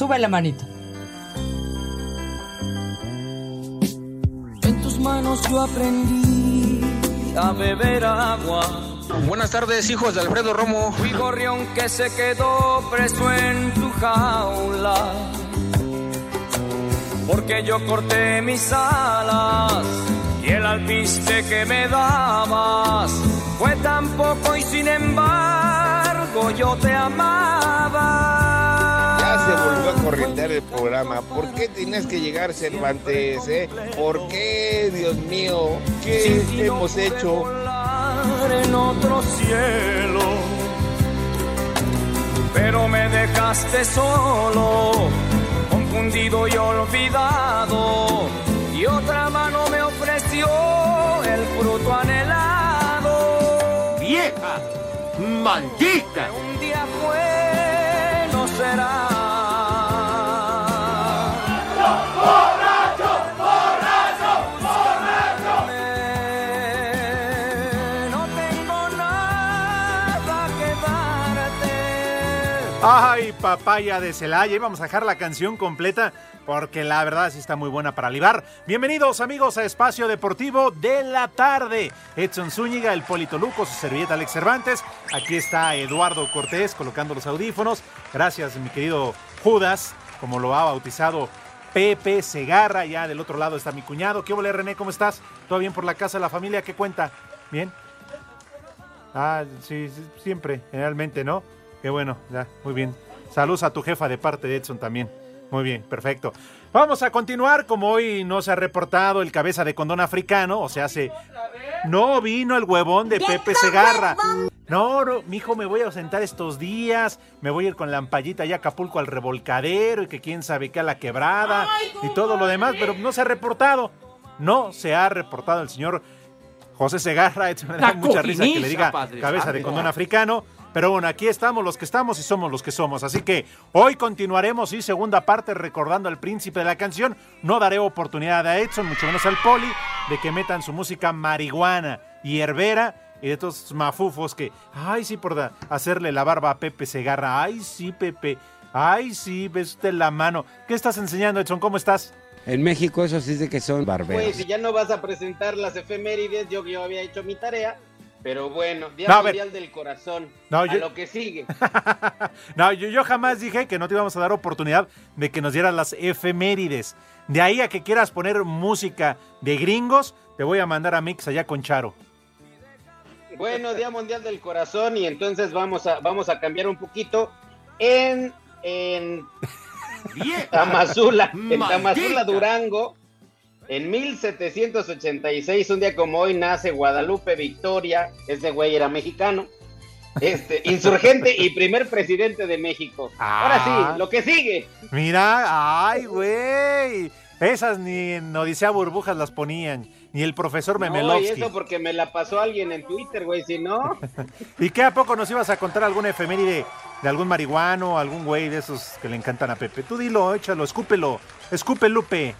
Sube la manito. En tus manos yo aprendí a beber agua. Buenas tardes, hijos de Alfredo Romo. Fui gorrión que se quedó preso en tu jaula. Porque yo corté mis alas y el alpiste que me dabas fue tan poco y sin embargo yo te amaba. Se volvió a corrientear el programa. ¿Por qué tienes que llegar Cervantes? Eh? ¿Por qué, Dios mío? ¿Qué hemos hecho? en otro cielo. Pero me dejaste solo, confundido y olvidado. Y otra mano me ofreció el fruto anhelado. ¡Vieja! ¡Maldita! Un día fue, no será. Papaya de Celaya. Y vamos a dejar la canción completa porque la verdad sí está muy buena para libar. Bienvenidos amigos a Espacio Deportivo de la tarde. Edson Zúñiga, el Polito Luco, su servilleta Alex Cervantes. Aquí está Eduardo Cortés colocando los audífonos. Gracias, mi querido Judas, como lo ha bautizado Pepe Segarra. Ya del otro lado está mi cuñado. ¿Qué hola, René? ¿Cómo estás? ¿Todo bien por la casa de la familia? ¿Qué cuenta? ¿Bien? Ah, sí, sí, siempre, generalmente, ¿no? Qué bueno, ya, muy bien. Saludos a tu jefa de parte de Edson también. Muy bien, perfecto. Vamos a continuar, como hoy no se ha reportado el cabeza de condón africano, o sea, se... No vino el huevón de Pepe Segarra. No, no, mijo, me voy a ausentar estos días, me voy a ir con la ampallita allá a Acapulco al revolcadero y que quién sabe qué a la quebrada y todo lo demás, pero no se ha reportado. No se ha reportado el señor José Segarra, me da mucha risa que le diga cabeza de condón africano. Pero bueno, aquí estamos los que estamos y somos los que somos. Así que hoy continuaremos y segunda parte recordando al príncipe de la canción. No daré oportunidad a Edson, mucho menos al Poli, de que metan su música marihuana y herbera y de estos mafufos que, ay, sí, por da- hacerle la barba a Pepe Segarra. Ay, sí, Pepe. Ay, sí, ves usted la mano. ¿Qué estás enseñando, Edson? ¿Cómo estás? En México eso sí de que son Pues barberos. si ya no vas a presentar las efemérides, yo yo había hecho mi tarea. Pero bueno, Día No. Mundial del Corazón. No, a yo- lo que sigue. No, yo, yo jamás dije que no te íbamos a dar oportunidad de que nos dieras las efemérides. De ahí a que quieras poner música de gringos, te voy a mandar a Mix allá con Charo. Bueno, Día Mundial del Corazón y entonces vamos a, vamos a cambiar un poquito en, en Tamazula, en Tamazula. Durango. En 1786, un día como hoy, nace Guadalupe Victoria. Ese güey era mexicano. Este, insurgente y primer presidente de México. Ahora Ah. sí, lo que sigue. Mira, ay, güey. Esas ni en Odisea Burbujas las ponían, ni el profesor No, y Memelovsky. eso porque me la pasó alguien en Twitter, güey, si no. ¿Y qué a poco nos ibas a contar alguna efeméride de algún marihuano, algún güey de esos que le encantan a Pepe? Tú dilo, échalo, escúpelo, escupe Lupe.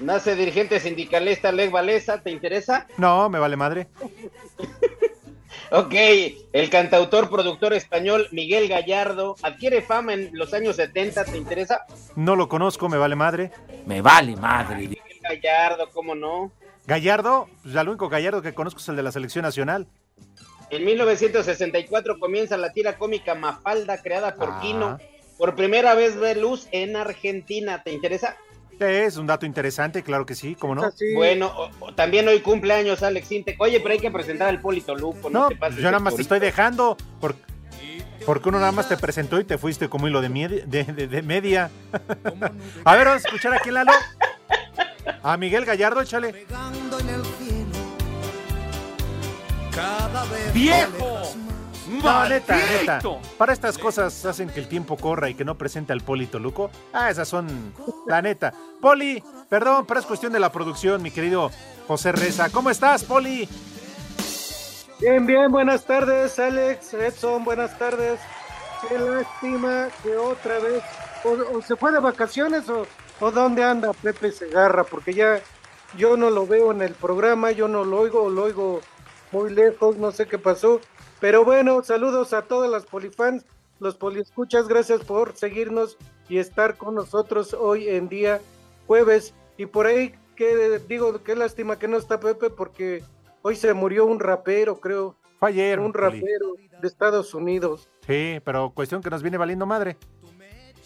Nace dirigente sindicalista Leg Valesa, ¿te interesa? No, me vale madre. Ok, el cantautor, productor español Miguel Gallardo adquiere fama en los años 70, ¿te interesa? No lo conozco, me vale madre. Me vale madre. Miguel Gallardo, ¿cómo no? Gallardo, pues ya lo único Gallardo que conozco es el de la selección nacional. En 1964 comienza la tira cómica Mafalda, creada por Ah. Quino. Por primera vez ve luz en Argentina, ¿te interesa? Es un dato interesante, claro que sí, ¿cómo no? Bueno, o- o también hoy cumpleaños Alex Intec. Oye, pero hay que presentar al Polito Lupo, no, No, te pases yo nada más te estoy dejando por- porque uno nada más te presentó y te fuiste como hilo de, mie- de, de- de media. a ver, vamos a escuchar aquí Lalo. A Miguel Gallardo, échale. ¡Viejo! No, neta, neta. Para estas cosas hacen que el tiempo corra y que no presente al Poli Toluco. Ah, esas son la neta. Poli, perdón, pero es cuestión de la producción, mi querido José Reza. ¿Cómo estás, Poli? Bien, bien, buenas tardes, Alex, Edson, buenas tardes. Qué lástima que otra vez, o, o se fue de vacaciones o, o dónde anda Pepe Segarra, porque ya yo no lo veo en el programa, yo no lo oigo, lo oigo muy lejos, no sé qué pasó. Pero bueno, saludos a todas las polifans, los poliescuchas, gracias por seguirnos y estar con nosotros hoy en día jueves. Y por ahí, que digo, qué lástima que no está Pepe, porque hoy se murió un rapero, creo. Fue ayer. Un Poli. rapero de Estados Unidos. Sí, pero cuestión que nos viene valiendo madre.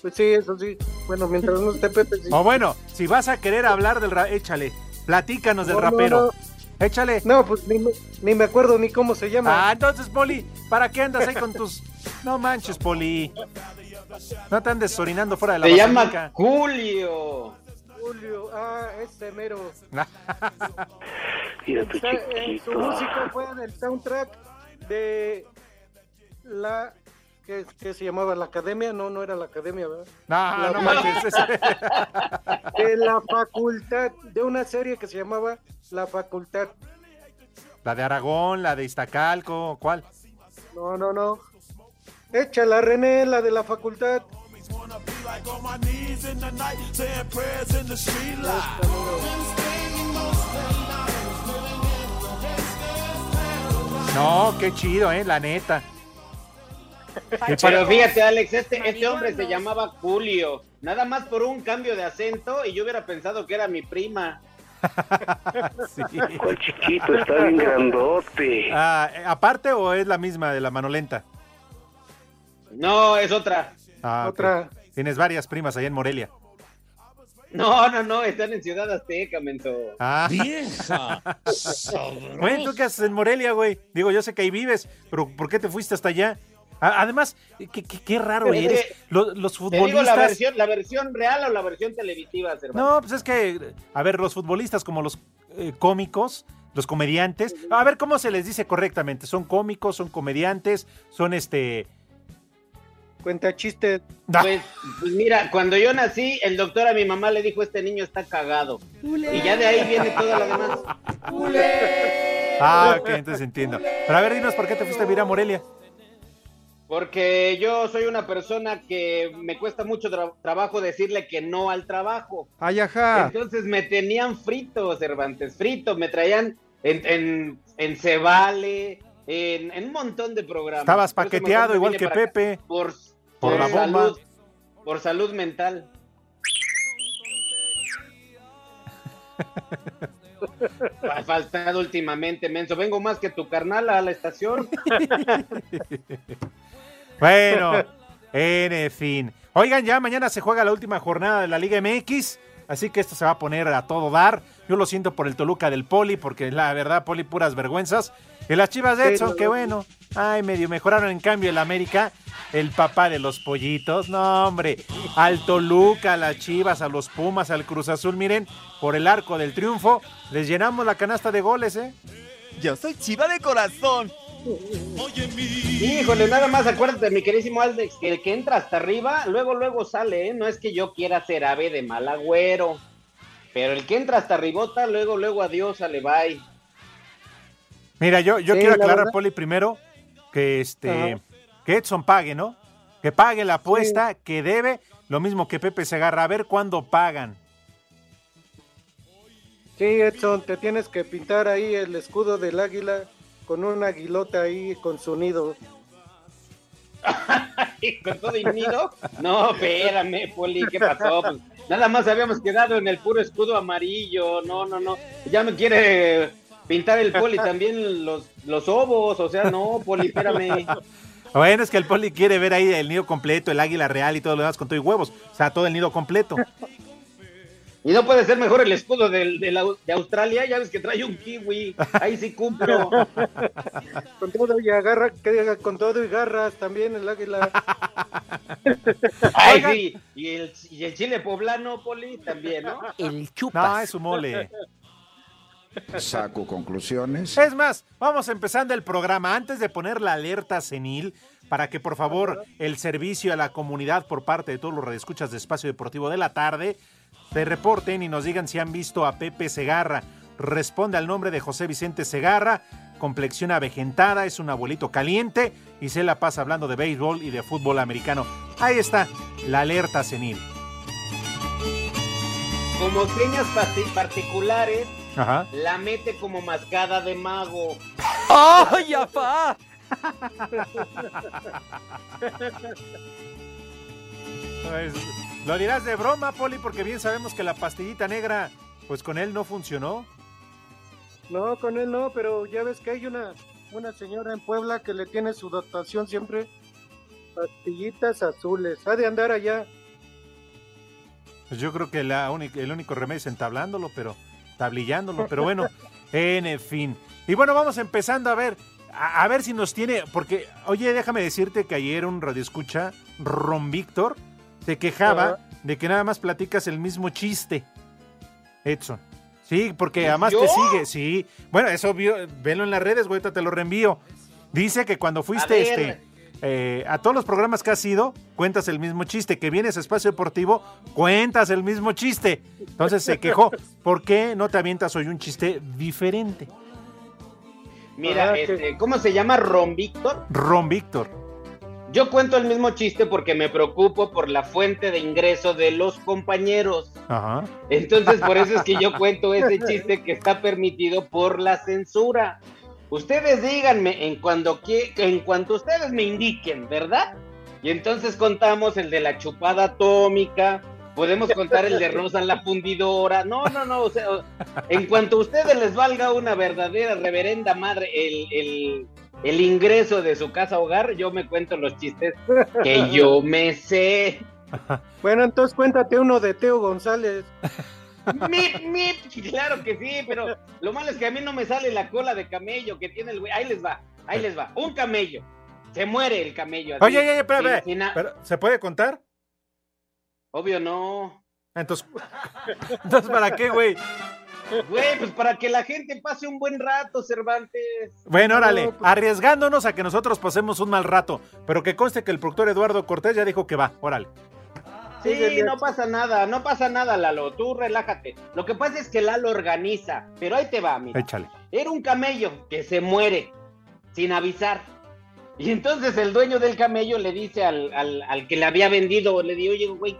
Pues sí, eso sí. Bueno, mientras no esté Pepe, sí. O bueno, si vas a querer hablar del ra- échale. Platícanos del No, no, rapero. no. Échale. No, pues ni me, ni me acuerdo ni cómo se llama. Ah, entonces, Poli, ¿para qué andas ahí con tus. No manches, Poli. No te andes orinando fuera de la Se llama basílica. Julio. Julio, ah, ese mero. Mira tu Está- eh, su música fue del soundtrack de la que, que se llamaba la academia, no, no era la academia, ¿verdad? No, La- no manches. De la facultad, de una serie que se llamaba La Facultad. La de Aragón, la de Iztacalco, ¿cuál? No, no, no. Échala, René, la de la facultad. No, qué chido, eh, la neta. Pero fíjate, Alex, este, este hombre se llamaba Julio. Nada más por un cambio de acento y yo hubiera pensado que era mi prima. ¿Cuál chiquito? Está bien grandote. Ah, ¿Aparte o es la misma de la mano lenta? No, es otra. Ah. Otra. Tienes varias primas allá en Morelia. No, no, no, están en Ciudad Azteca, menso. Ah. ¡Vieja! Bueno, ¿tú qué haces en Morelia, güey? Digo, yo sé que ahí vives, pero ¿por qué te fuiste hasta allá? Además, qué, qué- qué raro Es eres. que- Los, los ¿Te digo la futbolistas. versión, la versión real o la versión televisiva, Cervantes? No, pues es que, a ver, los futbolistas como los eh, cómicos, los comediantes, a ver cómo se les dice correctamente. ¿Son cómicos, son comediantes, son este... Cuenta chiste. Pues, pues mira, cuando yo nací, el doctor a mi mamá le dijo, este niño está cagado. Y ya de ahí viene toda la demás. Ah, ok, entonces entiendo. Pero a ver, dinos por qué te fuiste a vivir a Morelia. Porque yo soy una persona que me cuesta mucho tra- trabajo decirle que no al trabajo. Ay, ajá. Entonces me tenían frito, Cervantes, frito. Me traían en, en, en Cebale, en, en un montón de programas. Estabas paqueteado igual que. Pepe. Por, Por por la bomba. salud, por salud mental. Ha faltado últimamente, menso. Vengo más que tu carnal a la estación. Bueno, en fin. Oigan, ya mañana se juega la última jornada de la Liga MX, así que esto se va a poner a todo dar. Yo lo siento por el Toluca del Poli, porque la verdad, Poli, puras vergüenzas. Y las chivas de Edson, que no. bueno. Ay, medio mejoraron en cambio el América, el papá de los pollitos. No, hombre. Al Toluca, a las chivas, a los Pumas, al Cruz Azul, miren, por el arco del triunfo, les llenamos la canasta de goles, ¿eh? Yo soy chiva de corazón. Híjole, nada más acuérdate, mi querísimo Alex, que el que entra hasta arriba, luego, luego sale, ¿eh? No es que yo quiera ser ave de mal agüero. Pero el que entra hasta arribota, luego, luego adiós, sale bye. Mira, yo, yo Sí, quiero la aclarar, verdad. Poli, primero que este Ajá. que Edson pague, ¿no? Que pague la apuesta que debe, lo mismo que Pepe Segarra, a ver cuándo pagan. Sí, Edson, te tienes que pintar ahí el escudo del águila con una aguilota ahí con su nido. ¿Con todo y nido? No, espérame, Poli, ¿qué pasó? Pues, nada más habíamos quedado en el puro escudo amarillo. No, no, no. Ya me quiere pintar el Poli también los, los ovos. O sea, no, Poli, espérame. Bueno, es que el Poli quiere ver ahí el nido completo, el águila real y todo lo demás con todo y huevos. O sea, todo el nido completo. Y no puede ser mejor el escudo de, la- de Australia, ya ves que trae un kiwi. Ahí sí cumplo. Con todo y agarra, que diga, con todo y garras también el águila. Ay, sí. Y el, y el chile poblano, Poli, también, ¿no? El No, es su mole. saco conclusiones. Es más, vamos empezando el programa antes de poner la alerta senil para que por favor el servicio a la comunidad por parte de todos los redescuchas de Espacio Deportivo de la tarde se reporten y nos digan si han visto a Pepe Segarra. Responde al nombre de José Vicente Segarra, complexión avejentada, es un abuelito caliente y se la pasa hablando de béisbol y de fútbol americano. Ahí está la alerta senil. Como señas parti- particulares, Ajá. la mete como mascada de mago. ¡Ay, apá! Pues, lo dirás de broma, Poli, porque bien sabemos que la pastillita negra, pues con él no funcionó. No, con él no, pero ya ves que hay una, una señora en Puebla que le tiene su dotación siempre pastillitas azules. Ha de andar allá. Pues yo creo que la única- el único remedio es entablándolo, pero tablillándolo, pero bueno, en fin. Y bueno, vamos empezando a ver, a, a ver si nos tiene, porque, oye, déjame decirte que ayer un radioescucha, Ron Víctor, se quejaba de que nada más platicas el mismo chiste, Edson. Sí, porque ¿Pues además yo? te sigue, sí. Bueno, eso vio, velo en las redes, güey, te lo reenvío. Dice que cuando fuiste ver. este eh, a todos los programas que has ido, cuentas el mismo chiste. Que vienes a Espacio Deportivo, cuentas el mismo chiste. Entonces se quejó. ¿Por qué no te avientas hoy un chiste diferente? Mira, que- este, ¿cómo se llama Ron Víctor? Ron Víctor. Yo cuento el mismo chiste porque me preocupo por la fuente de ingreso de los compañeros. Ajá. Entonces, por eso es que yo cuento ese chiste que está permitido por la censura. Ustedes díganme en, cuando que, en cuanto ustedes me indiquen, ¿verdad? Y entonces contamos el de la chupada atómica, podemos contar el de Rosa en la fundidora. No, no, no, o sea, en cuanto a ustedes les valga una verdadera reverenda madre el, el, el ingreso de su casa hogar, yo me cuento los chistes que yo me sé. Bueno, entonces cuéntate uno de Teo González. Mip, mip, claro que sí, pero lo malo es que a mí no me sale la cola de camello que tiene el güey. Ahí les va, ahí les va. Un camello. Se muere el camello. así, Oye, oye, oye, espera, espera. ¿Se puede contar? Obvio no. Entonces, entonces ¿para qué, güey? Güey, pues para que la gente pase un buen rato, Cervantes. Bueno, órale, No, pues- arriesgándonos a que nosotros pasemos un mal rato, pero que conste que el productor Eduardo Cortés ya dijo que va, órale. Sí, no pasa nada, no pasa nada, Lalo. Tú relájate. Lo que pasa es que Lalo organiza. Pero ahí te va, mira. Échale. Era un camello que se muere sin avisar. Y entonces el dueño del camello le dice al, al- al que le había vendido, le dice, oye, güey,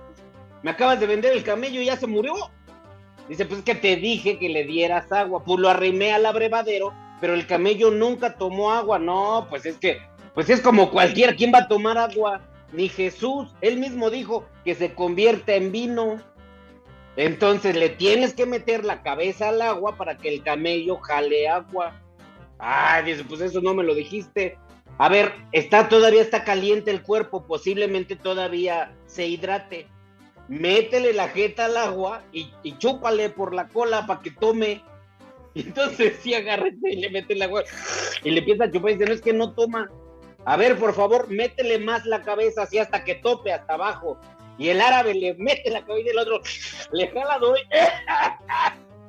me acabas de vender el camello y ya se murió. Dice, pues es que te dije que le dieras agua. Pues lo arrimé al abrevadero, pero el camello nunca tomó agua. No, pues es que, pues es como cualquiera. ¿Quién va a tomar agua? Ni Jesús. Él mismo dijo que se convierta en vino. Entonces le tienes que meter la cabeza al agua para que el camello jale agua. Ay, dice, pues eso no me lo dijiste. A ver, está todavía está caliente el cuerpo, posiblemente todavía se hidrate. Métele la jeta al agua y, chúpale por la cola para que tome. Y entonces sí agarra y le mete el agua y le empieza a chupar y dice, no es que no toma. A ver, por favor, métele más la cabeza así hasta que tope hasta abajo. Y el árabe le mete la cabeza y el otro le jala doy.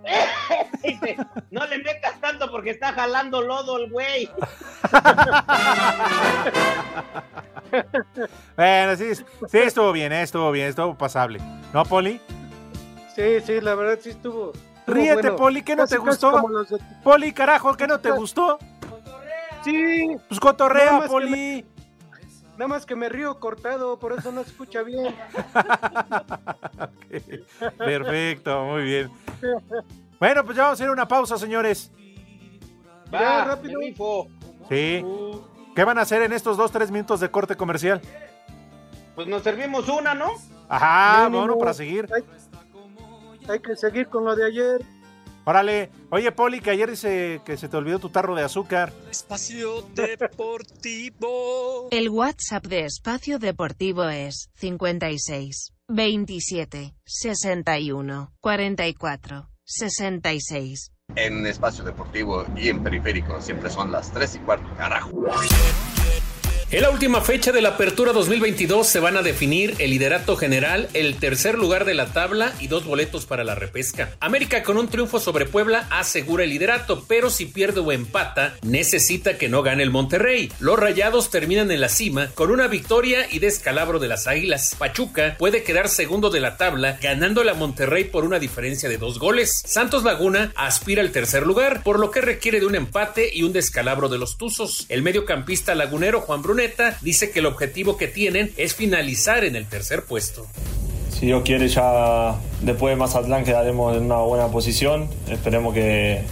Dice, no le metas tanto porque está jalando lodo el güey. Bueno, sí, sí estuvo bien, eh, estuvo bien, estuvo pasable. ¿No, Poli? Sí, sí, la verdad sí estuvo. estuvo Ríete, bueno. Poli, ¿qué no Casi, te gustó? los Poli, carajo, ¿qué no te gustó? Sí. Pues cotorrea, Nada Poli. me- Nada más que me río cortado, por eso no se escucha bien. Perfecto, muy bien. Bueno, pues ya vamos a hacer una pausa, señores. Va, rápido. me rifo. Sí. ¿Qué van a hacer en estos dos, tres minutos de corte comercial? Pues nos servimos una, ¿no? Ajá, Mínimo. bueno, para seguir. Hay, hay que seguir con lo de ayer. Órale. Oye, Poli, que ayer dice que se te olvidó tu tarro de azúcar. Espacio Deportivo. El WhatsApp de Espacio Deportivo es 56 27 61 44 66. En espacio deportivo y en periférico siempre son las 3 y cuarto, carajo. En la última fecha de la apertura 2022 se van a definir el liderato general, el tercer lugar de la tabla y dos boletos para la repesca. América con un triunfo sobre Puebla asegura el liderato, pero si pierde o empata, necesita que no gane el Monterrey. Los Rayados terminan en la cima con una victoria y descalabro de las Águilas. Pachuca puede quedar segundo de la tabla, ganándole a Monterrey por una diferencia de dos goles. Santos Laguna aspira al tercer lugar, por lo que requiere de un empate y un descalabro de los Tuzos. El mediocampista lagunero Juan Brunet dice que el objetivo que tienen es finalizar en el tercer puesto. Si Dios quiere, ya después de Mazatlán quedaremos en una buena posición. Esperemos que,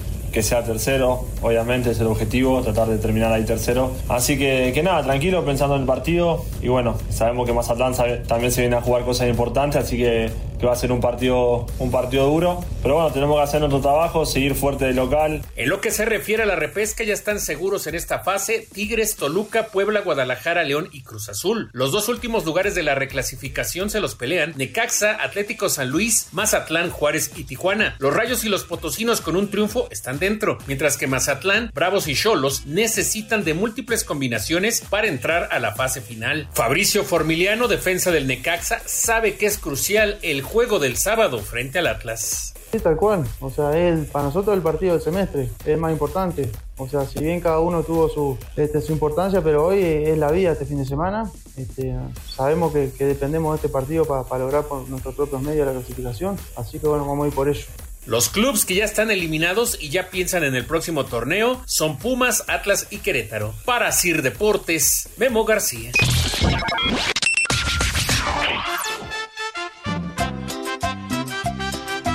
sea tercero, obviamente es el objetivo, tratar de terminar ahí tercero. Así que nada, tranquilo, pensando en el partido. Y bueno, sabemos que Mazatlán también se viene a jugar cosas importantes, así que va a ser un partido, un partido duro. Pero bueno, tenemos que hacer nuestro trabajo, seguir fuerte de local. En lo que se refiere a la repesca, ya están seguros en esta fase Tigres, Toluca, Puebla, Guadalajara, León y Cruz Azul. Los dos últimos lugares de la reclasificación se los pelean Necaxa, Atlético San Luis, Mazatlán, Juárez y Tijuana. Los Rayos y los Potosinos con un triunfo están dentro, mientras que Mazatlán, Bravos y Cholos necesitan de múltiples combinaciones para entrar a la fase final. Fabricio Formiliano, defensa del Necaxa, sabe que es crucial el juego del sábado frente al Atlas. Sí, tal cual. O sea, es para nosotros el partido del semestre es más importante. O sea, si bien cada uno tuvo su, este, su importancia, pero hoy es la vida este fin de semana. Este, sabemos que, dependemos de este partido para, lograr por nuestros propios medios la clasificación. Así que bueno, vamos a ir por ello. Los clubes que ya están eliminados y ya piensan en el próximo torneo son Pumas, Atlas y Querétaro. Para Sir Deportes, Memo García.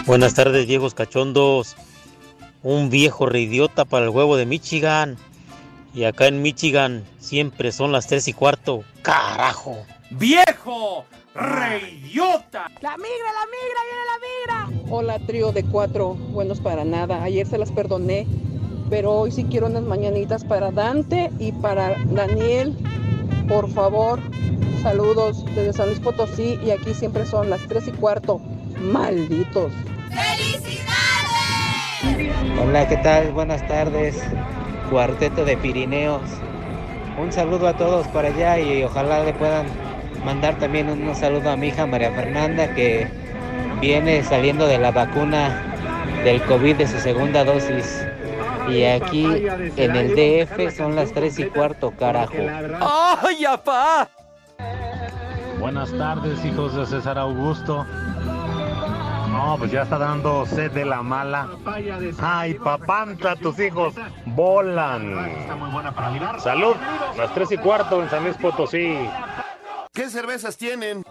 Buenas tardes, viejos cachondos. Un viejo reidiota para el huevo de Michigan. Y acá en Michigan siempre son las tres y cuarto. ¡Carajo! ¡Viejo! ¡Reidiota! ¡La migra, la migra, viene la migra! Hola, trío de cuatro, buenos para nada. Ayer se las perdoné, pero hoy sí quiero unas mañanitas para Dante y para Daniel. Por favor, saludos desde San Luis Potosí y aquí siempre son las tres y cuarto. Malditos. Hola, ¿qué tal? Buenas tardes. Cuarteto de Pirineos. Un saludo a todos por allá y ojalá le puedan mandar también un saludo a mi hija María Fernanda que viene saliendo de la vacuna del COVID de su segunda dosis. Y aquí en el DF son las 3 y cuarto, carajo. ¡Ay, apá! Buenas tardes, hijos de César Augusto. No, pues ya está dando sed de la mala. Ay, papanta, tus hijos volan. Salud, las tres y cuarto en San Luis Potosí. ¿Qué cervezas tienen?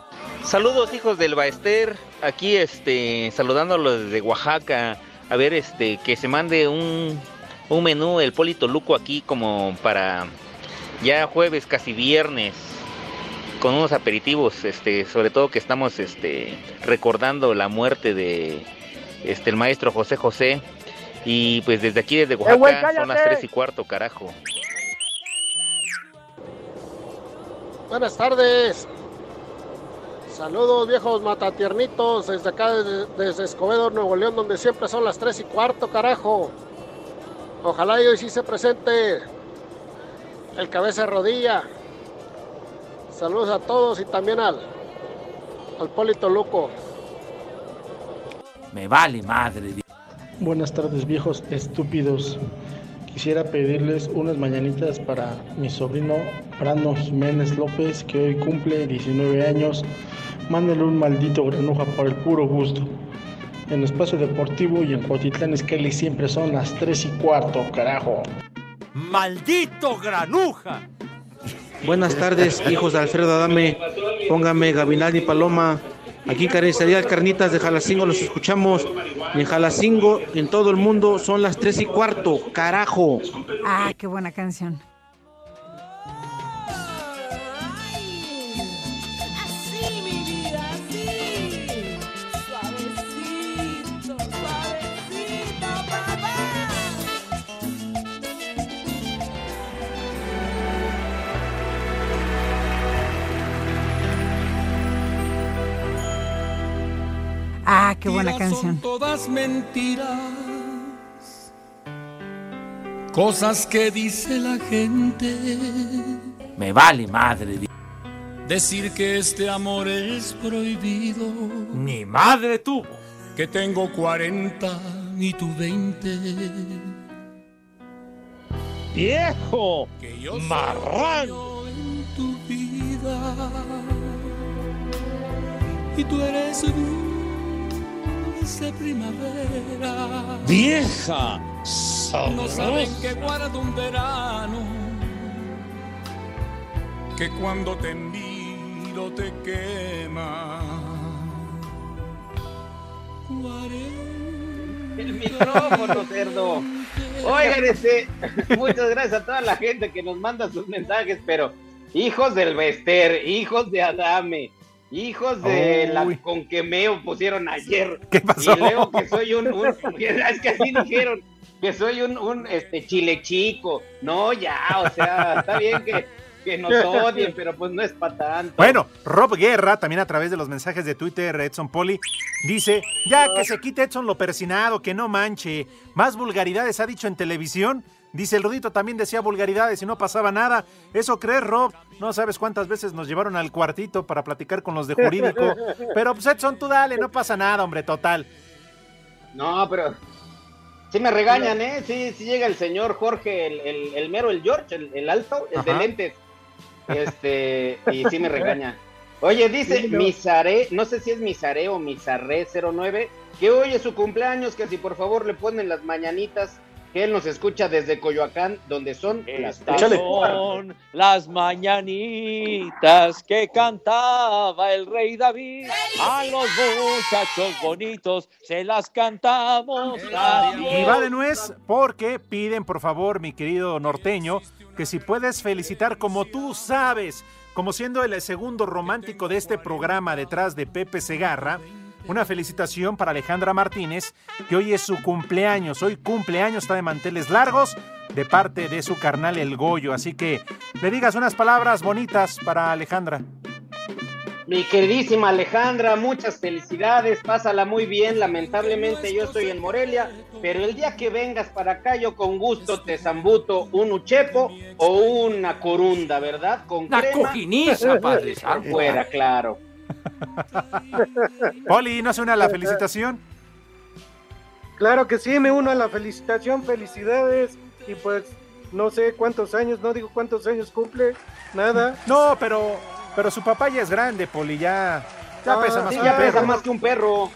Saludos, hijos del Baester. Aquí, este, saludándolos desde Oaxaca. A ver, este, que se mande un, un menú, el Polito Luco aquí como para ya jueves, casi viernes con unos aperitivos, este, sobre todo que estamos este, recordando la muerte de este, el maestro José José. Y pues desde aquí, desde eh, Oaxaca, son las tres y cuarto, carajo. Buenas tardes. Saludos viejos matatiernitos desde acá, desde, Escobedo, Nuevo León, donde siempre son las tres y cuarto, carajo. Ojalá hoy sí se presente el cabeza de rodilla. Saludos a todos y también al, al Polito Luco. Me vale madre. Buenas tardes viejos estúpidos. Quisiera pedirles unas mañanitas para mi sobrino Brando Jiménez López, que hoy cumple 19 años. Mándenle un maldito granuja por el puro gusto. En Espacio Deportivo y en Cuautitlán Escali siempre son las 3 y cuarto, carajo. ¡Maldito granuja! Buenas tardes, hijos de Alfredo Adame. Póngame Gavinal y Paloma. Aquí Carnicería Carnitas de Jalacingo los escuchamos. En Jalacingo, en todo el mundo, son las tres y cuarto. ¡Carajo! Ah, qué buena canción. Qué buena canción. Son todas mentiras. Cosas que dice la gente. Me vale madre. Decir que este amor es prohibido. Ni madre tuvo. Que tengo 40 y tú 20. ¡Viejo! Que yo ¡Marrán! soy en tu vida. Y tú eres dulce primavera. ¡Vieja! No saben que guardo un verano. Que cuando te miro te quema. El micrófono, cerdo. Oigan, este, muchas gracias a toda la gente que nos manda sus mensajes, pero hijos del Bester, hijos de Adame, hijos de la Conquemeo pusieron ayer. ¿Qué pasó? Y leo que soy un, un- es que así dijeron, que soy un, un este chile chico. No, ya, o sea, está bien que, que nos odien, pero pues no es para tanto. Bueno, Rob Guerra, también a través de los mensajes de Twitter, Edson Poli, dice, ya que se quite Edson lo persinado, que no manche. Más vulgaridades ha dicho en televisión. Dice, el Rudito también decía vulgaridades y no pasaba nada. ¿Eso crees, Rob? No sabes cuántas veces nos llevaron al cuartito para platicar con los de jurídico. Pero pues Edson, tú dale, no pasa nada, hombre, total. No, pero sí me regañan, ¿eh? Sí, sí llega el señor Jorge, el, el, el mero, el George, el, el alto, el de lentes. Este, y sí me regaña. Oye, dice Sí, no. Misaré, no sé si es Misaré o Misaré 09, que hoy es su cumpleaños, que si por favor le ponen las mañanitas, que él nos escucha desde Coyoacán, donde son las son las mañanitas que cantaba el rey David. A los muchachos bonitos se las cantamos. Y va de nuez porque piden, por favor, mi querido norteño, que si puedes felicitar como tú sabes, como siendo el segundo romántico de este programa detrás de Pepe Segarra, una felicitación para Alejandra Martínez, que hoy es su cumpleaños. Hoy cumpleaños está de manteles largos de parte de su carnal El Goyo. Así que le digas unas palabras bonitas para Alejandra. Mi queridísima Alejandra, muchas felicidades, pásala muy bien. Lamentablemente yo estoy en Morelia, pero el día que vengas para acá yo con gusto te zambuto un uchepo o una corunda, ¿verdad? Con Una crema. cojiniza, Padre Santo. Fuera, claro. Poli, ¿no se une a la felicitación? Claro que sí, me uno a la felicitación, felicidades. Y pues, no sé cuántos años, no digo cuántos años cumple, nada. No, pero, pero su papá ya es grande, Poli, ya, ya Ah, pesa más sí, que ya un pesa perro. más que un perro.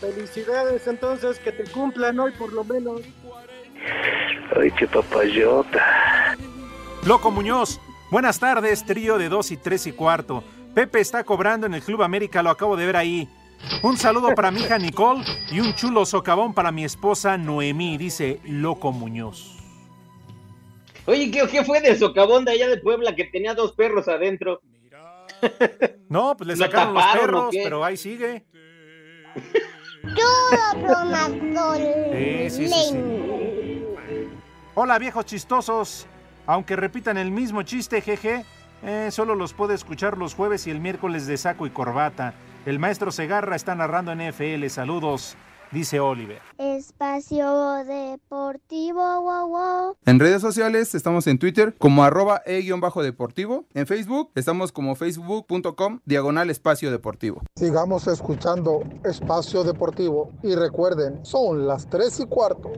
Felicidades entonces, que te cumplan hoy por lo menos. Ay, qué papayota. Loco Muñoz, buenas tardes, trío de 2 y 3 y cuarto. Pepe está cobrando en el Club América, lo acabo de ver ahí. Un saludo para mi hija Nicole y un chulo socavón para mi esposa Noemí, dice Loco Muñoz. Oye, ¿qué, qué fue del socavón de allá de Puebla que tenía dos perros adentro? No, pues le ¿Lo sacaron los taparon perros, pero ahí sigue. Sí, sí, sí. Hola viejos chistosos. Aunque repitan el mismo chiste, jeje, eh, solo los puedo escuchar los jueves y el miércoles de saco y corbata. El maestro Segarra está narrando en NFL. Saludos, dice Oliver. Espacio Deportivo, wow, wow. En redes sociales estamos en Twitter como arroba e-deportivo. En Facebook estamos como facebook.com diagonal espacio deportivo. Sigamos escuchando Espacio Deportivo y recuerden, son las 3 y cuarto.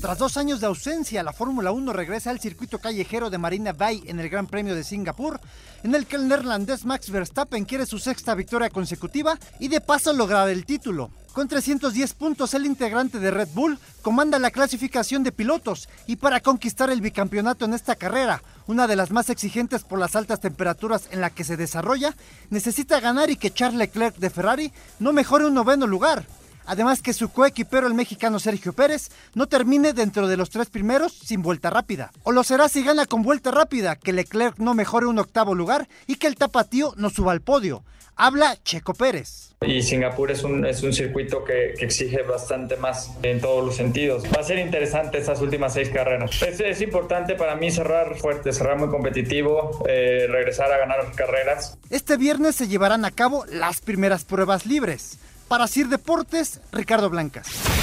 Tras dos años de ausencia, la Fórmula 1 regresa al circuito callejero de Marina Bay en el Gran Premio de Singapur, en el que el neerlandés Max Verstappen quiere su sexta victoria consecutiva y de paso lograr el título. Con 310 puntos, el integrante de Red Bull comanda la clasificación de pilotos y para conquistar el bicampeonato en esta carrera, una de las más exigentes por las altas temperaturas en la que se desarrolla, necesita ganar y que Charles Leclerc de Ferrari no mejore un noveno lugar. Además que su coequipero el mexicano Sergio Pérez no termine dentro de los tres primeros sin vuelta rápida. O lo será si gana con vuelta rápida, que Leclerc no mejore un octavo lugar y que el tapatío no suba al podio. Habla Checo Pérez. Y Singapur es un, es un circuito que, que exige bastante más en todos los sentidos. Va a ser interesante estas últimas seis carreras. Es, es importante para mí cerrar fuerte, cerrar muy competitivo, eh, regresar a ganar carreras. Este viernes se llevarán a cabo las primeras pruebas libres. Para Sir Deportes, Ricardo Blancas.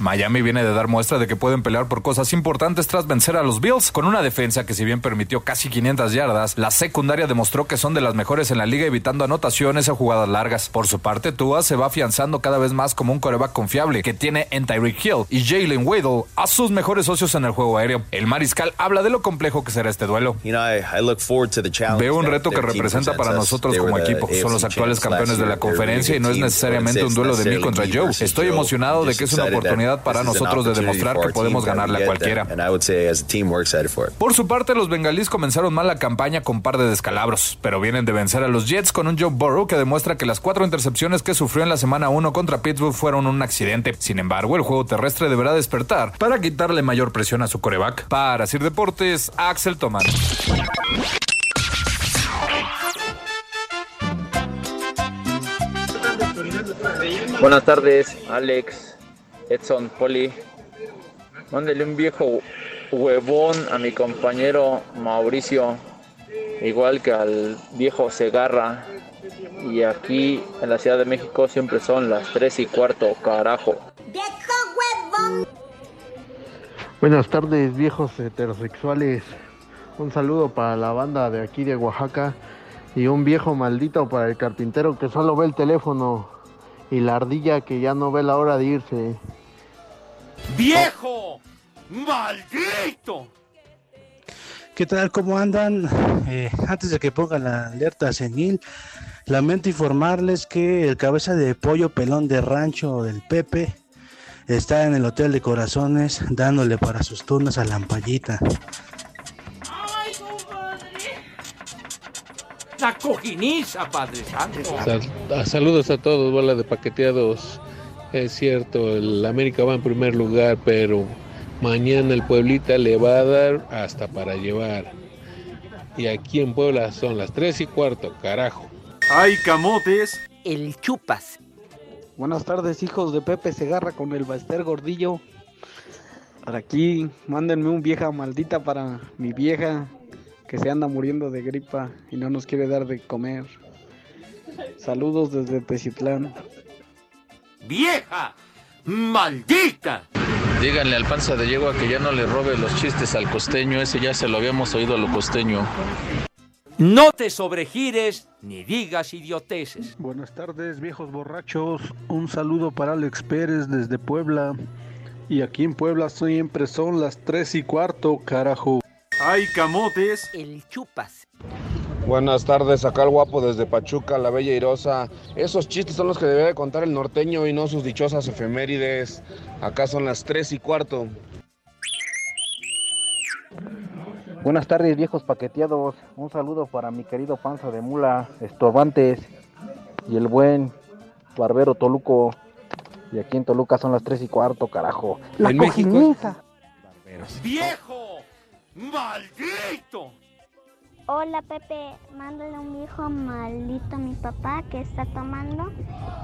Miami viene de dar muestra de que pueden pelear por cosas importantes tras vencer a los Bills con una defensa que si bien permitió casi 500 yardas, la secundaria demostró que son de las mejores en la liga evitando anotaciones a jugadas largas. Por su parte, Tua se va afianzando cada vez más como un coreback confiable que tiene en Tyreek Hill y Jalen Waddle a sus mejores socios en el juego aéreo. El mariscal habla de lo complejo que será este duelo. Veo un reto que representa para nosotros como equipo. Son los actuales campeones de la conferencia y no es necesariamente un duelo de mí contra Joe. Estoy emocionado de que es una oportunidad para nosotros de demostrar que podemos ganarle a cualquiera. Por su parte, los bengalíes comenzaron mal la campaña con par de descalabros, pero vienen de vencer a los Jets con un Joe Burrow que demuestra que las cuatro intercepciones que sufrió en la semana 1 contra Pittsburgh fueron un accidente. Sin embargo, el juego terrestre deberá despertar para quitarle mayor presión a su coreback. Para Sir Deportes, Axel Tomán. Buenas tardes, Alex, Edson, Poli. Mándele un viejo huevón a mi compañero Mauricio, igual que al viejo Segarra. Y aquí en la Ciudad de México siempre son las 3 y cuarto, carajo. Buenas tardes, viejos heterosexuales. Un saludo para la banda de aquí de Oaxaca y un viejo maldito para el carpintero que solo ve el teléfono y la ardilla que ya no ve la hora de irse. ¡Viejo! ¡Maldito! ¿Qué tal? ¿Cómo andan? Eh, antes de que pongan la alerta senil, lamento informarles que el cabeza de pollo pelón de rancho del Pepe está en el Hotel de Corazones dándole para sus turnos a la ampallita. La cojiniza, Padre Santo. Sal- a- saludos a todos, bola de paqueteados. Es cierto, el América va en primer lugar, pero mañana el Pueblita le va a dar hasta para llevar. Y aquí en Puebla son las 3 y cuarto, carajo. ¡Ay, camotes! El chupas. Buenas tardes, hijos de Pepe Segarra con el Baster Gordillo. Para aquí, mándenme un vieja maldita para mi vieja que se anda muriendo de gripa y no nos quiere dar de comer. Saludos desde Teciutlán. ¡Vieja! ¡Maldita! Díganle al panza de yegua que ya no le robe los chistes al costeño, ese ya se lo habíamos oído a lo costeño. No te sobregires ni digas idioteces. Buenas tardes, viejos borrachos. Un saludo para Alex Pérez desde Puebla. Y aquí en Puebla siempre son las 3 y cuarto, carajo. ¡Ay, camotes! El chupas. Buenas tardes, acá el guapo desde Pachuca, la bella irosa. Esos chistes son los que debe de contar el norteño y no sus dichosas efemérides. Acá son las 3 y cuarto. Buenas tardes, viejos paqueteados. Un saludo para mi querido panza de mula, estorbantes y el buen barbero Toluco. Y aquí en Toluca son las 3 y cuarto, carajo. La en México. ¡Viejo! ¡Maldito! Hola Pepe, mándale un viejo maldito a mi papá que está tomando.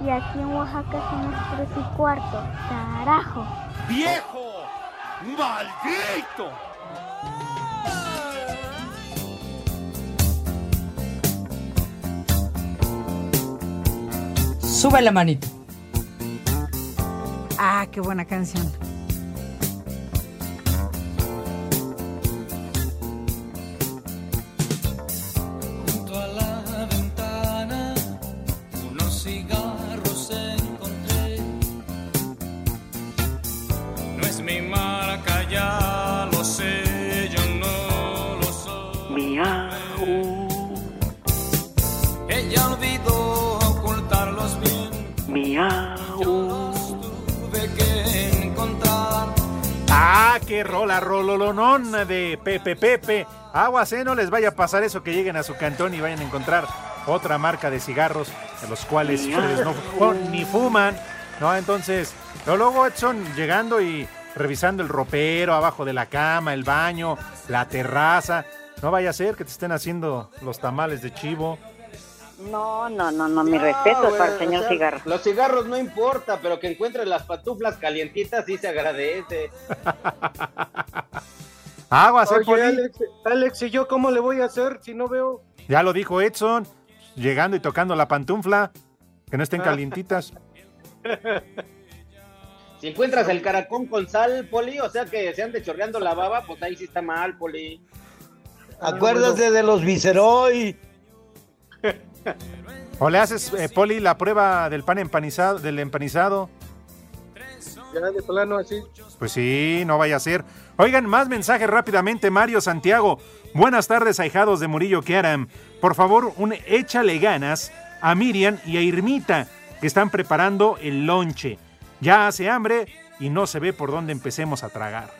Y aquí en Oaxaca son las tres y cuarto. Carajo. ¡Viejo! ¡Maldito! Sube la manito. Ah, qué buena canción. Qué rola, rololonón de Pepe Pepe! Aguas, ¿eh? No les vaya a pasar eso que lleguen a su cantón y vayan a encontrar otra marca de cigarros de los cuales ustedes no ni fuman, ¿no? Entonces, pero luego Edson llegando y revisando el ropero abajo de la cama, el baño, la terraza. No vaya a ser que te estén haciendo los tamales de chivo. No, no, no, no, mi respeto güey, para el o señor sea, Cigarro. Los cigarros no importa, pero que encuentres las patuflas calientitas sí se agradece. Aguas, ¿eh, Oye, Poli? Alex, Alex, ¿y yo cómo le voy a hacer si no veo? Ya lo dijo Edson, llegando y tocando la pantufla, que no estén calientitas. Si encuentras el caracón con sal, Poli, o sea que se ande chorreando la baba, pues ahí sí está mal, Poli. Acuérdate de los viceroy. O le haces, eh, Poli, la prueba del pan empanizado, del empanizado. Ya de plano así. Pues sí, no vaya a ser. Oigan, más mensajes rápidamente. Mario Santiago. Buenas tardes, ahijados de Murillo Kiaram. Por favor, un échale ganas a Miriam y a Irmita, que están preparando el lonche. Ya hace hambre y no se ve por dónde empecemos a tragar.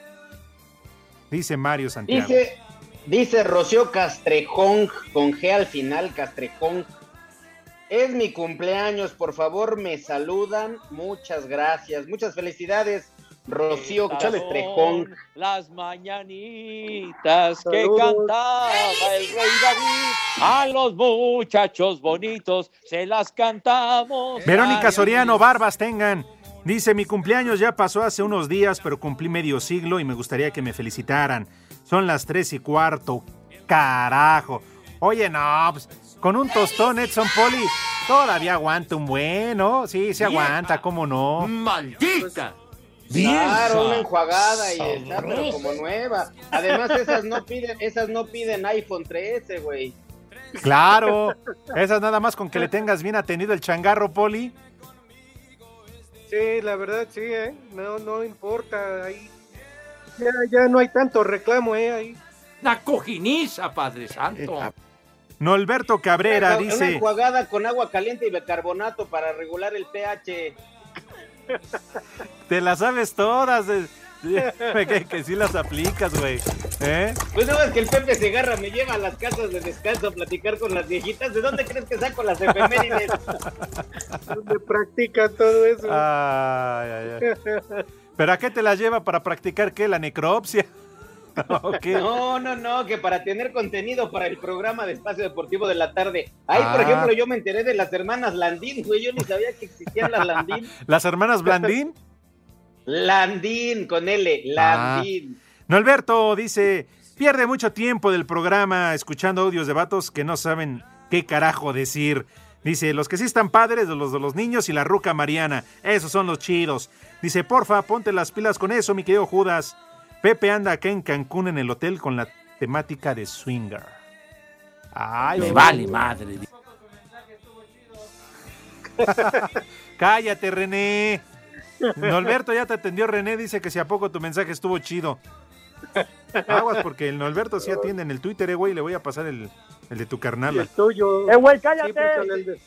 Dice Mario Santiago. Dice, dice Rocío Castrejón, con G al final, Castrejón. Es mi cumpleaños, por favor me saludan. Muchas gracias, muchas felicidades, Rocío Castrejón. Las mañanitas que cantaba el rey David. A los muchachos bonitos se las cantamos. Verónica Soriano, barbas tengan. Dice, mi cumpleaños ya pasó hace unos días, pero cumplí medio siglo y me gustaría que me felicitaran. Son las tres y cuarto. Carajo. Oye, no, pues, con un tostón Edson Poli, todavía aguanta un bueno. Sí, se aguanta, ¿cómo no? ¡Maldita! Claro, una enjuagada y está, pero como nueva. Además, esas no piden, esas no piden iPhone 13, güey. Claro. Esas nada más con que le tengas bien atendido el changarro, Poli. Sí, la verdad sí, ¿eh? No, no importa. Ahí ya, ya no hay tanto reclamo, ¿eh? Ahí. Una cojiniza, Padre Santo. Norberto Cabrera Una- Una dice, enjuagada con agua caliente y bicarbonato para regular el pH. te las sabes todas. Que, que sí las aplicas, güey. ¿Eh? Pues no es que el Pepe Segarra me lleva a las casas de descanso a platicar con las viejitas. ¿De dónde crees que saco las efemérides? Donde practican todo eso. Ay, ay, ay. ¿Pero a qué te las lleva para practicar qué? ¿La necropsia? No, no, no, que para tener contenido para el programa de Espacio Deportivo de la tarde. Ahí, por Ah. ejemplo, yo me enteré de las hermanas Landín, güey. Yo ni sabía que existían las Landín. ¿Las hermanas Blandín? Landín, con L, Landín. Norberto dice, pierde mucho tiempo del programa escuchando audios de vatos que no saben qué carajo decir. Dice, los que sí están padres, los de los niños y la ruca Mariana, esos son los chidos. Dice, porfa, ponte las pilas con eso, mi querido Judas. Pepe anda acá en Cancún en el hotel con la temática de swinger. Ay, Me vale madre. Cállate, René. Norberto ya te atendió, René. Dice que si a poco tu mensaje estuvo chido. Aguas, porque el Norberto sí atiende en el Twitter, eh, güey. Le voy a pasar el, el de tu carnal. El tuyo. ¡Eh, güey, Sí, cállate! pásale el de-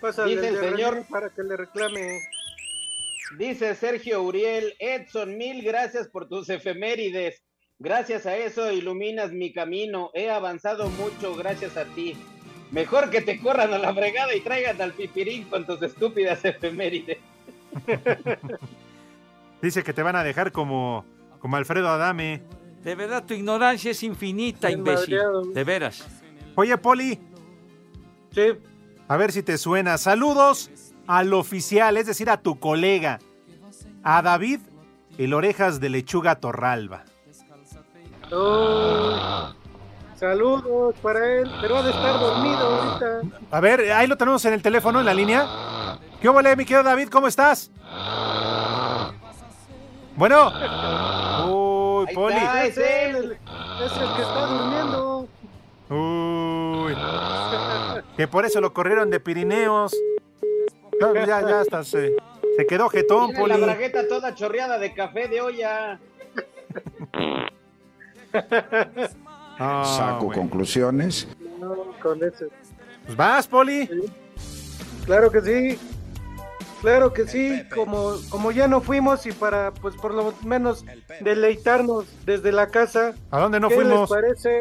pásale Dice el el de señor- René para que le reclame. Dice Sergio Uriel, Edson, mil gracias por tus efemérides. Gracias a eso iluminas mi camino. He avanzado mucho gracias a ti. Mejor que te corran a la fregada y traigan al pipirín con tus estúpidas efemérides. Dice que te van a dejar como, como Alfredo Adame. De verdad, tu ignorancia es infinita, Bien imbécil. madreado. De veras. Oye, Poli. Sí. A ver si te suena. Saludos al oficial, es decir, a tu colega. A David, el orejas de lechuga Torralba. Oh, saludos para él, pero ha de estar dormido ahorita. A ver, ahí lo tenemos en el teléfono, en la línea. ¿Qué hubo, mi querido David? ¿Cómo estás? Bueno. Uy, Ahí Poli. está, Es él, el- es el que está durmiendo. Uy. Que por eso lo corrieron de Pirineos. No, Ya, ya hasta se, se quedó jetón, Tiene la Poli. bragueta toda chorreada de café de olla. No, Saco conclusiones. No, con. Pues vas, Poli. Claro que sí. Claro que sí, como, como ya no fuimos y para, pues por lo menos deleitarnos desde la casa. ¿A dónde no ¿qué fuimos? les parece?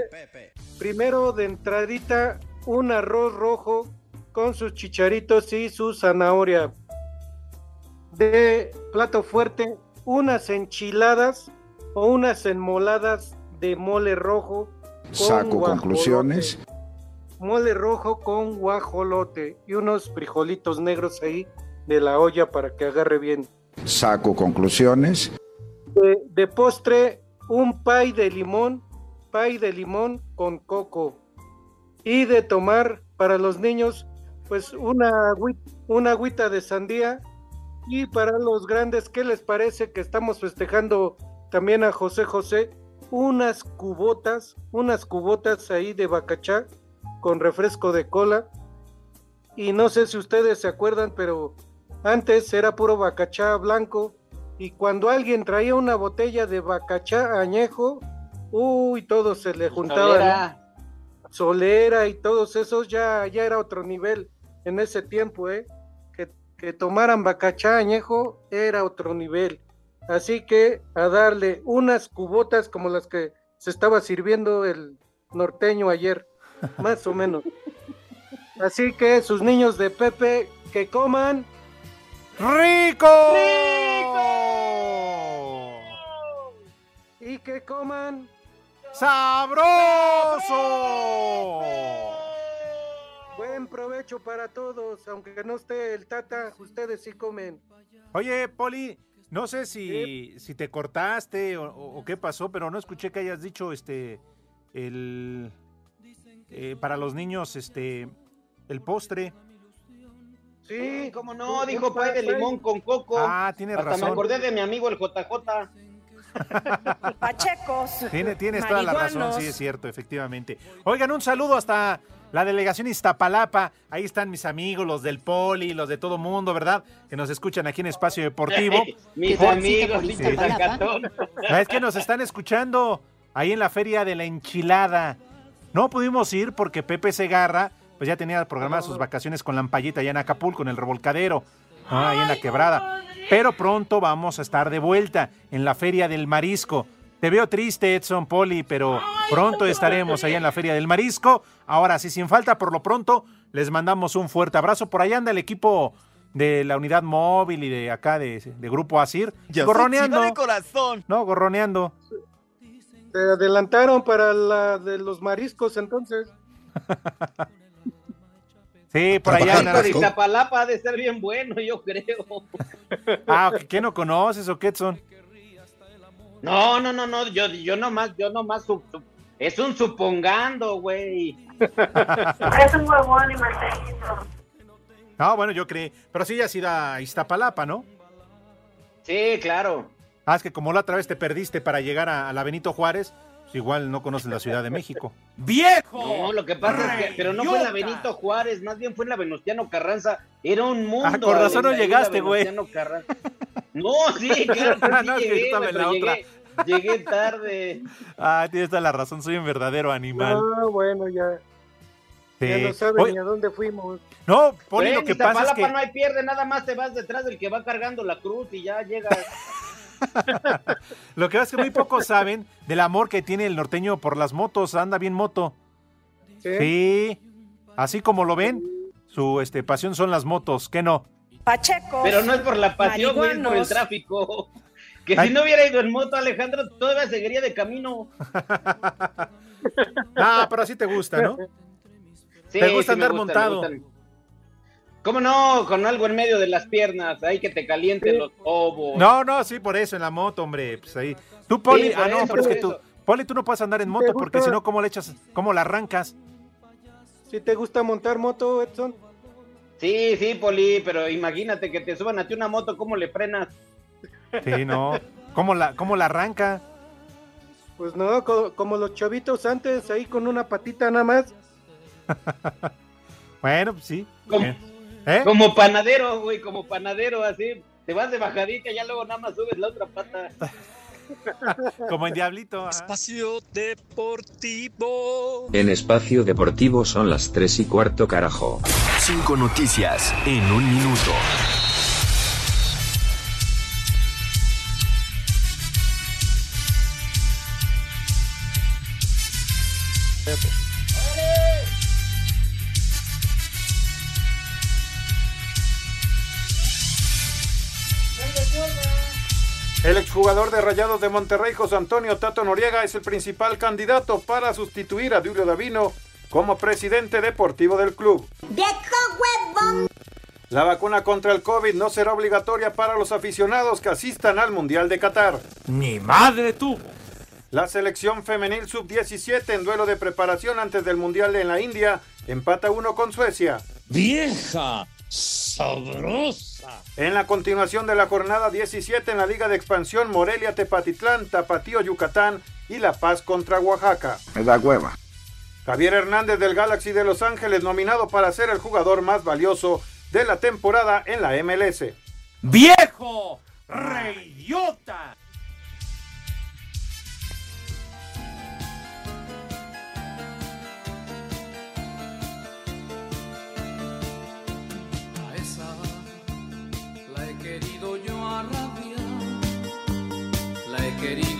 Primero de entradita, un arroz rojo con sus chicharitos y su zanahoria. De plato fuerte, unas enchiladas o unas enmoladas de mole rojo. con Saco guajolote. conclusiones. Mole rojo con guajolote y unos frijolitos negros ahí de la olla para que agarre bien. Saco conclusiones. De, de postre, un pay de limón, pay de limón con coco. Y de tomar para los niños, pues una, agüi- una agüita de sandía Y para los grandes, ¿qué les parece que estamos festejando también a José José? Unas cubotas, unas cubotas ahí de bacachá con refresco de cola. Y no sé si ustedes se acuerdan, pero antes era puro bacachá blanco. Y cuando alguien traía una botella de bacachá añejo, uy, todo se le juntaban. Solera. Solera y todos esos ya, ya era otro nivel en ese tiempo, ¿eh? Que, que tomaran bacachá añejo era otro nivel. Así que a darle unas cubotas como las que se estaba sirviendo el norteño ayer, más o menos. Así que sus niños de Pepe que coman ¡Rico! y que coman ¡Sabroso! buen provecho para todos, aunque no esté el tata, ustedes sí comen. Oye, Poli, no sé si, si te cortaste o, o- o qué pasó, pero no escuché que hayas dicho este el eh, para los niños este el postre. Sí, cómo no, dijo pay de limón con coco. Ah, tienes Hasta razón. me acordé de mi amigo el JJ. Pachecos. Tiene- tienes toda la razón, sí, es cierto, efectivamente. Oigan, un saludo hasta la delegación Iztapalapa. Ahí están mis amigos, los del Poli, los de todo mundo, ¿verdad? Que nos escuchan aquí en Espacio Deportivo. Mis Por- amigos, Sí. Es que nos están escuchando ahí en la Feria de la Enchilada. No pudimos ir porque Pepe Segarra pues ya tenía programadas sus vacaciones con Lampallita allá en Acapulco, en el revolcadero, ah, ahí en la quebrada. Pero pronto vamos a estar de vuelta en la Feria del Marisco. Te veo triste, Edson Poli, pero pronto estaremos allá en la Feria del Marisco. Ahora sí, sin falta, por lo pronto, les mandamos un fuerte abrazo. Por allá anda el equipo de la unidad móvil y de acá de, de Grupo Asir. gorroneando. corazón. No, gorroneando. Se adelantaron para la de los mariscos entonces. Sí, por allá de Iztapalapa ha de ser bien bueno, yo creo. Ah, ¿qué no conoces o qué son? No, no, no, no, yo, yo nomás, yo nomás, es un supongando, güey. Es un huevón y Marcelito. No, bueno, yo creí. Pero sí ya has ido a Iztapalapa, ¿no? Sí, claro. Ah, es que como la otra vez te perdiste para llegar a, a la Benito Juárez, igual no conoces la Ciudad de México. ¡Viejo! No, lo que pasa es que, pero no fue en la. Benito Juárez, más bien fue en la Venustiano Carranza. Era un mundo. Ah, con razón no llegaste, güey. No, sí, claro que sí No, llegué, estaba güey, en la otra. llegué, llegué tarde. Ah, tienes toda la razón, soy un verdadero animal. Ah, bueno, ya, ya Sí. no saben Oye, ni a dónde fuimos. no, Poli, lo que pasa es que... no hay pierde, nada más te vas detrás del que va cargando la cruz y ya llegas. Lo que pasa es que muy pocos saben del amor que tiene el norteño por las motos, anda bien moto. Sí. Así como lo ven, su este pasión son las motos, ¿qué no? Pachecos. Pero no es por la pasión, güey, es por el tráfico. Que Ay. si no hubiera ido en moto, Alejandro, todavía seguiría de camino. Ah, pero así te gusta, ¿no? Sí, ¿Te gusta sí andar montado? ¿Cómo no? Con algo en medio de las piernas, ahí que te calienten los ovos. No, no, sí, por eso, en la moto, hombre, pues ahí. Tú, Poli, Sí, ah, no, eso, pero es que tú. Poli, tú no puedes andar en moto porque si no, ¿cómo le echas, cómo la arrancas? ¿Si te gusta montar moto, Edson? Sí, sí, Poli, pero imagínate que te suban a ti una moto, ¿cómo le frenas? Sí, no. ¿Cómo la, cómo la arranca? Pues no, co- como los chavitos antes, ahí con una patita nada más. Bueno, pues sí. ¿Cómo? ¿Eh? Como panadero, güey, como panadero, así. Te vas de bajadita y ya luego nada más subes la otra pata. Como en Diablito. Espacio Deportivo. En espacio deportivo son las 3 y cuarto carajo. Cinco noticias en un minuto. El exjugador de Rayados de Monterrey, José Antonio Tato Noriega, es el principal candidato para sustituir a Julio Davino como presidente deportivo del club. La vacuna contra el COVID no será obligatoria para los aficionados que asistan al Mundial de Qatar. ¡Ni madre tú! La selección femenil sub-17 en duelo de preparación antes del Mundial en la India empata uno con Suecia. ¡Vieja! Sabrosa. En la continuación de la jornada 17 en la Liga de Expansión, Morelia, Tepatitlán, Tapatío, Yucatán y La Paz contra Oaxaca. Me da hueva. Javier Hernández del Galaxy de Los Ángeles nominado para ser el jugador más valioso de la temporada en la MLS. ¡Viejo! ¡Reyota!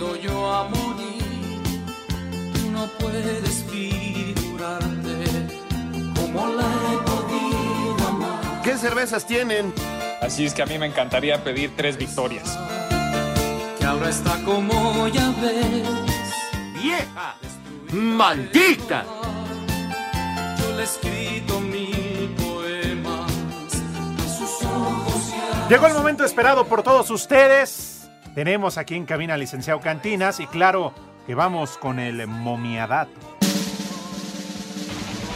Querido yo a morir. Tú no puedes figurarte como la he podido amar. ¿Qué cervezas tienen? Así es que a mí me encantaría pedir tres victorias. Que ahora está como ya ves. ¡Vieja! ¡Maldita! Yo le he escrito mil poemas a sus ojos Llegó el momento esperado por todos ustedes. Tenemos aquí en cabina al licenciado Cantinas y claro que vamos con el momiadato.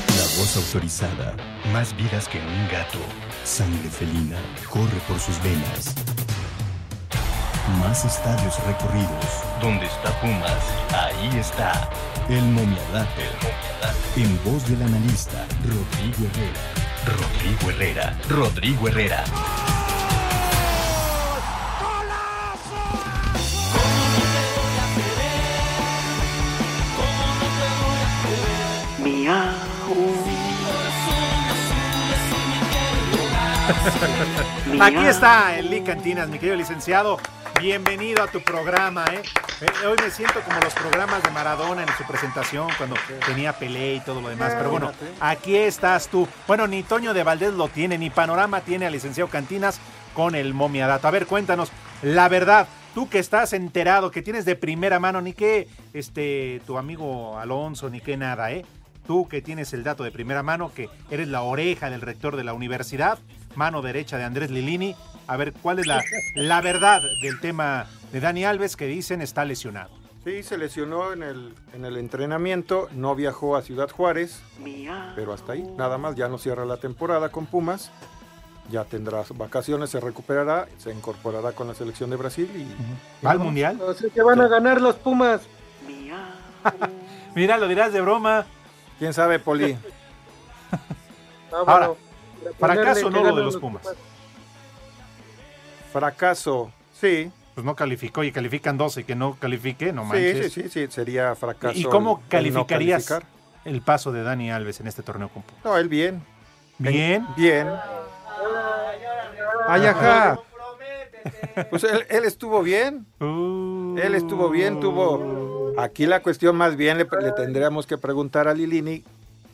La voz autorizada. Más vidas que un gato. Sangre felina corre por sus venas. Más estadios recorridos. Donde está Pumas, ahí está. El momiadato. En voz del analista Rodrigo Herrera. Rodrigo Herrera. Rodrigo Herrera. Aquí está el Lee Cantinas, mi querido licenciado. Bienvenido a tu programa, ¿eh? Eh, Hoy me siento como los programas de Maradona en su presentación, cuando tenía pelea y todo lo demás. Pero bueno, aquí estás tú. Bueno, ni Toño de Valdés lo tiene, ni Panorama tiene al licenciado Cantinas con el momiadato. A ver, cuéntanos, la verdad, tú que estás enterado, que tienes de primera mano, ni que este, tu amigo Alonso, ni que nada, ¿eh? Tú que tienes el dato de primera mano, que eres la oreja del rector de la universidad, mano derecha de Andrés Lilini. A ver, ¿cuál es la, la verdad del tema de Dani Alves que dicen está lesionado? Sí, se lesionó en el, en el entrenamiento, no viajó a Ciudad Juárez, pero hasta ahí, nada más, ya no cierra la temporada con Pumas, ya tendrá vacaciones, se recuperará, se incorporará con la selección de Brasil y... ¿Va al Mundial? O sea que van a ganar los Pumas. Mira, lo dirás de broma. ¿Quién sabe, Poli? Ah, Ahora, bueno, fracaso no lo de los Pumas. Fracaso, sí. Pues no calificó y califican 12 que no califique, no Sí, manches. sí, sí, sí, sería fracaso. ¿Y cómo el- el no calificarías calificar. el paso de Dani Alves en este torneo con Pumas? No, él bien. Bien. Bien. Ay, ajá. Pues él, él estuvo bien. Él estuvo bien, tuvo. Aquí la cuestión más bien le, le tendríamos que preguntar a Lilini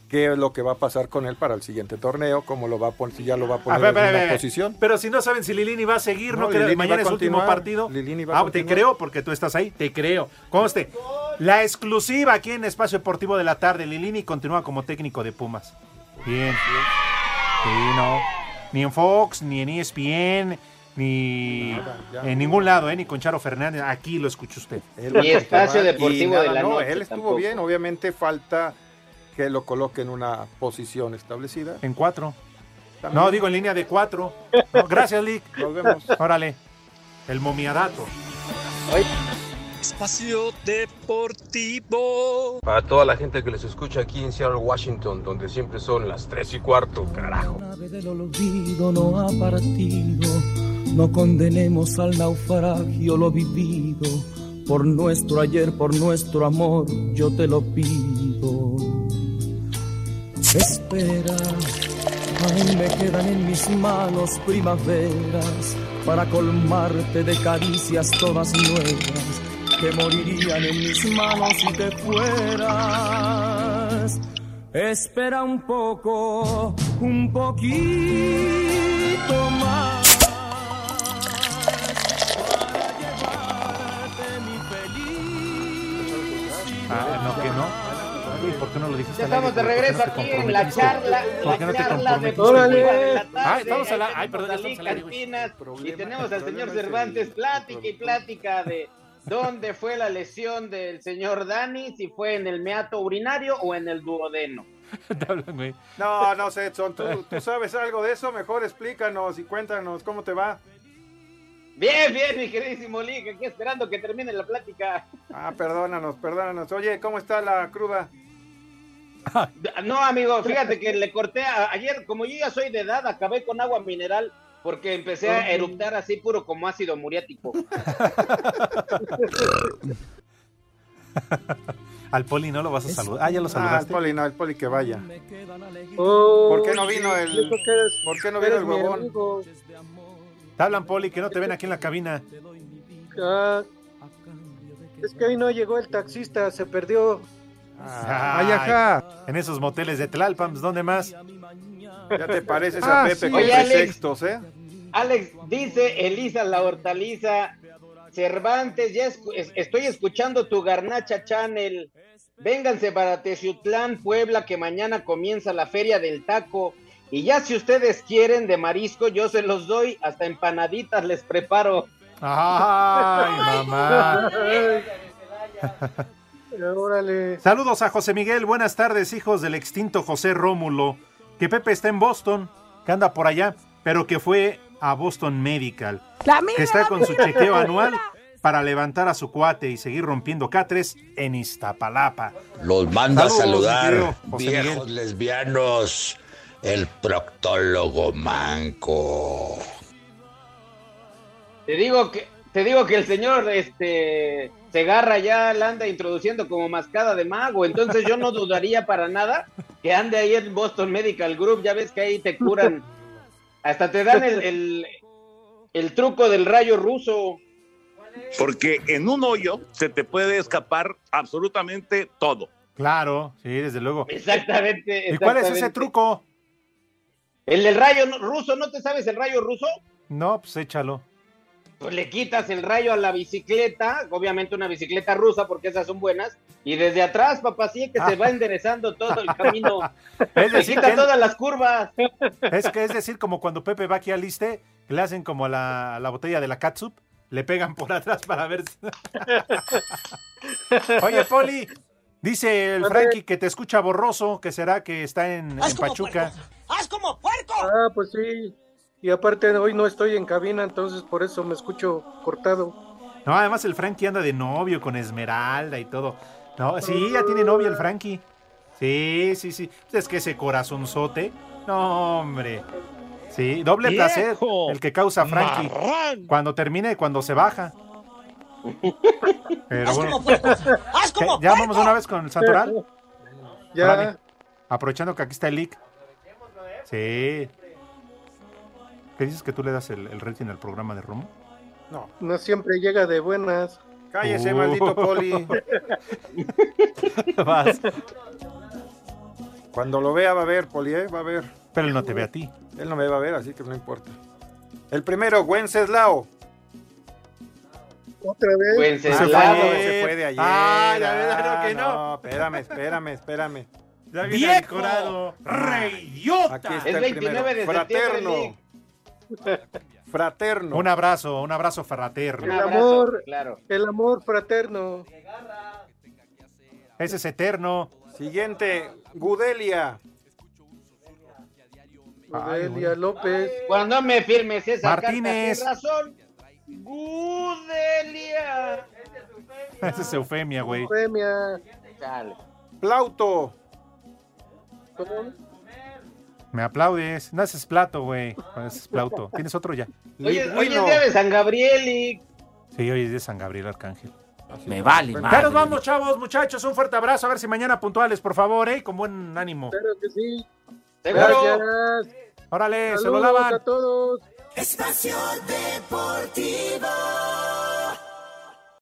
qué es lo que va a pasar con él para el siguiente torneo, cómo lo va a poner, si ya lo va a A poner ver, en a ver, una a ver. posición. Pero si no saben si Lilini va a seguir, no, No, creo. Mañana es a su último partido. Lilini va a ah, te continuar. creo porque tú estás ahí. Te creo. Conste. La exclusiva aquí en Espacio Deportivo de la Tarde. Lilini continúa como técnico de Pumas. Bien. Sí, no. Ni en Fox, ni en ESPN, ni Nada, ya. en ningún lado, ¿eh? Ni con Charo Fernández. Aquí lo escucha usted. Él a espacio deportivo y de la no, noche Él estuvo tampoco. bien, obviamente falta que lo coloque en una posición establecida. En cuatro. También. No, digo en línea de cuatro. No, gracias, Lick. Nos vemos. Órale. El momiadato. Espacio Deportivo. Para toda la gente que les escucha aquí en Seattle, Washington, donde siempre son las 3 y cuarto, carajo. nave del olvido no ha partido. No condenemos al naufragio lo vivido. Por nuestro ayer, por nuestro amor, yo te lo pido. Espera, aún me quedan en mis manos primaveras para colmarte de caricias todas nuevas que morirían en mis manos si te fueras. Espera un poco, un poquito más. Qué no lo dijiste? Ya aire? estamos de ¿Por qué regreso no aquí en la charla, ¿Por la qué no te charla de la tarde. Ah, estamos al Ahí Ay, perdón, estamos al aire, y tenemos al señor Cervantes, plática y plática de dónde fue la lesión del señor Dani, si fue en el meato urinario o en el duodeno. No, no sé, Edson, ¿tú, tú sabes algo de eso, mejor explícanos y cuéntanos cómo te va. Bien, bien, mi queridísimo Lick, aquí esperando que termine la plática. Ah, perdónanos, perdónanos. Oye, ¿cómo está la cruda? No, amigo, fíjate que le corté a- ayer, como yo ya soy de edad, acabé con agua mineral porque empecé a eruptar así puro como ácido muriático. Al poli no lo vas a saludar. Ah, ya lo Ah, saludaste. poli, no, el poli que vaya. Oh, ¿Por qué no vino el- por qué no vino el huevón? Te hablan, poli, que no te ven aquí en la cabina. Ah, es que hoy no llegó el taxista, se perdió. Ay, ajá. En esos moteles de Tlalpan, pues, ¿dónde más? Ya te pareces Ah, a Pepe sí. con Oye, Alex. pretextos, ¿eh? Alex, dice Elisa la hortaliza, Cervantes, ya escu- es- estoy escuchando tu Garnacha Channel. Vénganse para Teciutlán, Puebla, que mañana comienza la feria del taco. Y ya si ustedes quieren de marisco, yo se los doy, hasta empanaditas les preparo. Ay, mamá. Órale. Saludos a José Miguel, buenas tardes, hijos del extinto José Rómulo. Que Pepe está en Boston, que anda por allá, pero que fue a Boston Medical. que está con su chequeo anual para levantar a su cuate y seguir rompiendo catres en Iztapalapa. Los manda a saludar, viejos lesbianos, el proctólogo manco. Te digo que, te digo que el señor este Segarra ya la anda introduciendo como mascada de mago, entonces yo no dudaría para nada que ande ahí en Boston Medical Group, ya ves que ahí te curan, hasta te dan el, el, el truco del rayo ruso. Porque en un hoyo se te puede escapar absolutamente todo. Claro, sí, desde luego. Exactamente. ¿Y cuál es ese exactamente. truco? El del rayo no- ruso, ¿no te sabes el rayo ruso? No, pues échalo. Pues le quitas el rayo a la bicicleta, obviamente una bicicleta rusa porque esas son buenas, y desde atrás, papá, sí que se va enderezando todo el camino. Es Le decir, quita que él- todas las curvas. Es que es decir, como cuando Pepe va aquí al liste, le hacen como a la, a la botella de la catsup, le pegan por atrás para ver. si- Oye, Poli, dice el Frankie que te escucha borroso, que será que está en, en Pachuca. ¡Haz como puerco! Ah, pues sí. Y aparte hoy no estoy en cabina, entonces por eso me escucho cortado. No, además el Frankie anda de novio con Esmeralda y todo. No, sí, ya tiene novia el Frankie. Sí, sí, sí. Es que ese corazonzote. No, hombre. Sí, doble ¡Viejo! placer el que causa Frankie. Cuando termina y cuando se baja. Pero bueno. ¿Qué? ¿Ya vamos una vez con el Santoral? Ya. Órale. Aprovechando que aquí está el leak. Sí. ¿Qué dices que tú le das el, el rating al programa de Romo? No. No siempre llega de buenas. Cállese, Uh. maldito poli. Vas. Cuando lo vea va a ver, poli, ¿eh? va a ver. Pero él no te ve a ti. Él no me va a ver, así que no importa. El primero, Wenceslao. Otra vez. Wenceslao. Ah, fue, se fue de ayer. Ah, ya ves, Ah, no, que no. espérame, espérame, espérame. Ya viene ¡Viejo! decorado. ¡Reyota! Aquí está Es el 29 primero. de septiembre, Fraterno. Fraterno. Un abrazo, un abrazo fraterno. El amor. claro. El amor fraterno. Ese es eterno. Siguiente, Gudelia. Ay, Odelia López. Cuando me firmes esa Martínez. carta razón, Gudelia. Esa es eufemia, güey. Chale. Plauto. ¿Cómo? Me aplaudes. No, ese es plato, güey. No, ese es plauto. ¿Tienes otro ya? Oye, hoy es día de San Gabriel y Sí, hoy es de San Gabriel Arcángel. Me vale, Ya madre. nos vamos, chavos, muchachos. Un fuerte abrazo. A ver si mañana puntuales, por favor, ¿eh? Con buen ánimo. Espero que sí. seguro. Gracias. Órale, se lo Saludos lavan. a todos. Espacio Deportivo.